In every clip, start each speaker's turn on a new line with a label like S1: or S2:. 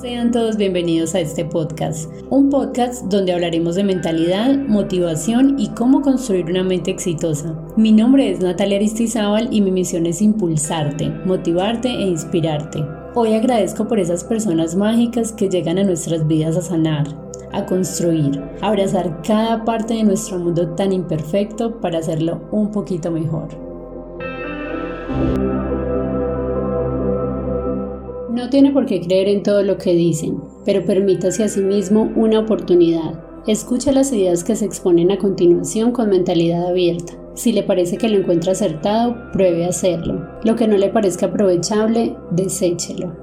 S1: Sean todos bienvenidos a este podcast, un podcast donde hablaremos de mentalidad, motivación y cómo construir una mente exitosa. Mi nombre es Natalia Aristizábal y mi misión es impulsarte, motivarte e inspirarte. Hoy agradezco por esas personas mágicas que llegan a nuestras vidas a sanar, a construir, a abrazar cada parte de nuestro mundo tan imperfecto para hacerlo un poquito mejor. No tiene por qué creer en todo lo que dicen, pero permítase a sí mismo una oportunidad. Escucha las ideas que se exponen a continuación con mentalidad abierta. Si le parece que lo encuentra acertado, pruebe a hacerlo. Lo que no le parezca aprovechable, deséchelo.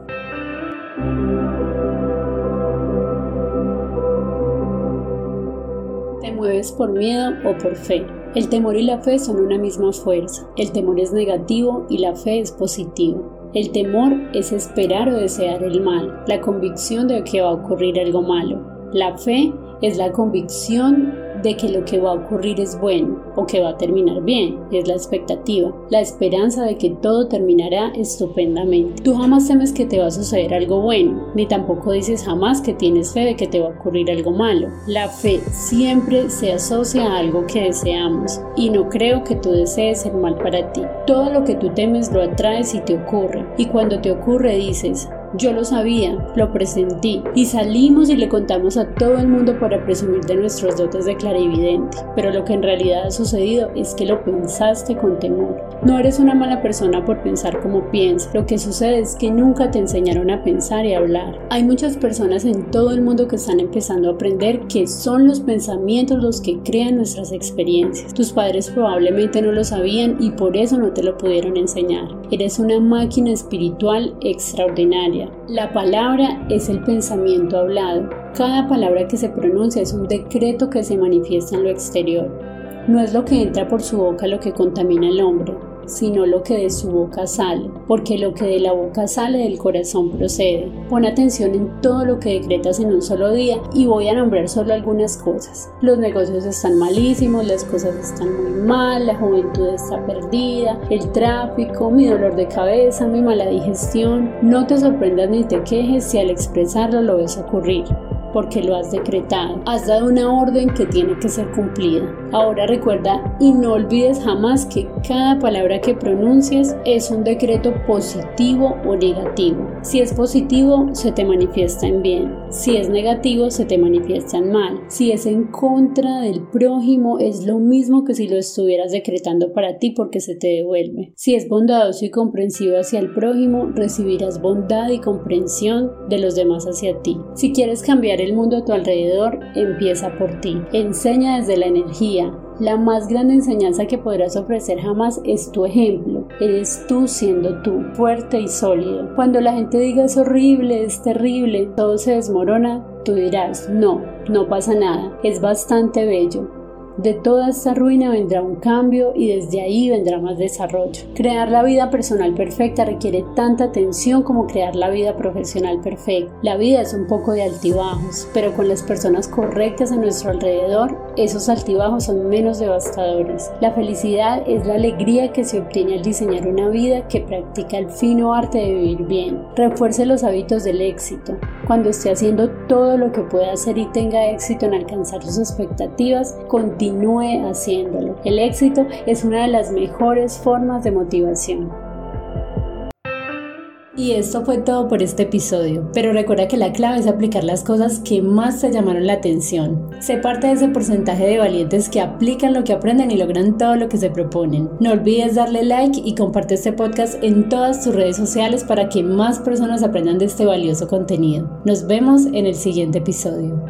S1: Te mueves por miedo o por fe. El temor y la fe son una misma fuerza. El temor es negativo y la fe es positivo. El temor es esperar o desear el mal, la convicción de que va a ocurrir algo malo. La fe es la convicción de que lo que va a ocurrir es bueno o que va a terminar bien, es la expectativa, la esperanza de que todo terminará estupendamente. Tú jamás temes que te va a suceder algo bueno, ni tampoco dices jamás que tienes fe de que te va a ocurrir algo malo. La fe siempre se asocia a algo que deseamos y no creo que tú desees el mal para ti. Todo lo que tú temes lo atraes y te ocurre y cuando te ocurre dices, yo lo sabía, lo presentí y salimos y le contamos a todo el mundo para presumir de nuestros dotes de clarividente, pero lo que en realidad ha sucedido es que lo pensaste con temor. No eres una mala persona por pensar como piensas, lo que sucede es que nunca te enseñaron a pensar y a hablar. Hay muchas personas en todo el mundo que están empezando a aprender que son los pensamientos los que crean nuestras experiencias. Tus padres probablemente no lo sabían y por eso no te lo pudieron enseñar. Eres una máquina espiritual extraordinaria la palabra es el pensamiento hablado. Cada palabra que se pronuncia es un decreto que se manifiesta en lo exterior. No es lo que entra por su boca lo que contamina al hombre, sino lo que de su boca sale, porque lo que de la boca sale del corazón procede. Pon atención en todo lo que decretas en un solo día y voy a nombrar solo algunas cosas. Los negocios están malísimos, las cosas están muy mal, la juventud está perdida, el tráfico, mi dolor de cabeza, mi mala digestión. No te sorprendas ni te quejes si al expresarlo lo ves ocurrir porque lo has decretado. Has dado una orden que tiene que ser cumplida. Ahora recuerda y no olvides jamás que cada palabra que pronuncias es un decreto positivo o negativo. Si es positivo, se te manifiesta en bien. Si es negativo, se te manifiesta en mal. Si es en contra del prójimo, es lo mismo que si lo estuvieras decretando para ti porque se te devuelve. Si es bondadoso y comprensivo hacia el prójimo, recibirás bondad y comprensión de los demás hacia ti. Si quieres cambiar el mundo a tu alrededor empieza por ti. Enseña desde la energía. La más grande enseñanza que podrás ofrecer jamás es tu ejemplo. Eres tú siendo tú, fuerte y sólido. Cuando la gente diga es horrible, es terrible, todo se desmorona, tú dirás, no, no pasa nada, es bastante bello. De toda esta ruina vendrá un cambio y desde ahí vendrá más desarrollo. Crear la vida personal perfecta requiere tanta atención como crear la vida profesional perfecta. La vida es un poco de altibajos, pero con las personas correctas a nuestro alrededor, esos altibajos son menos devastadores. La felicidad es la alegría que se obtiene al diseñar una vida que practica el fino arte de vivir bien. Refuerce los hábitos del éxito. Cuando esté haciendo todo lo que pueda hacer y tenga éxito en alcanzar sus expectativas, continúe haciéndolo. El éxito es una de las mejores formas de motivación. Y esto fue todo por este episodio, pero recuerda que la clave es aplicar las cosas que más te llamaron la atención. Sé parte de ese porcentaje de valientes que aplican lo que aprenden y logran todo lo que se proponen. No olvides darle like y comparte este podcast en todas tus redes sociales para que más personas aprendan de este valioso contenido. Nos vemos en el siguiente episodio.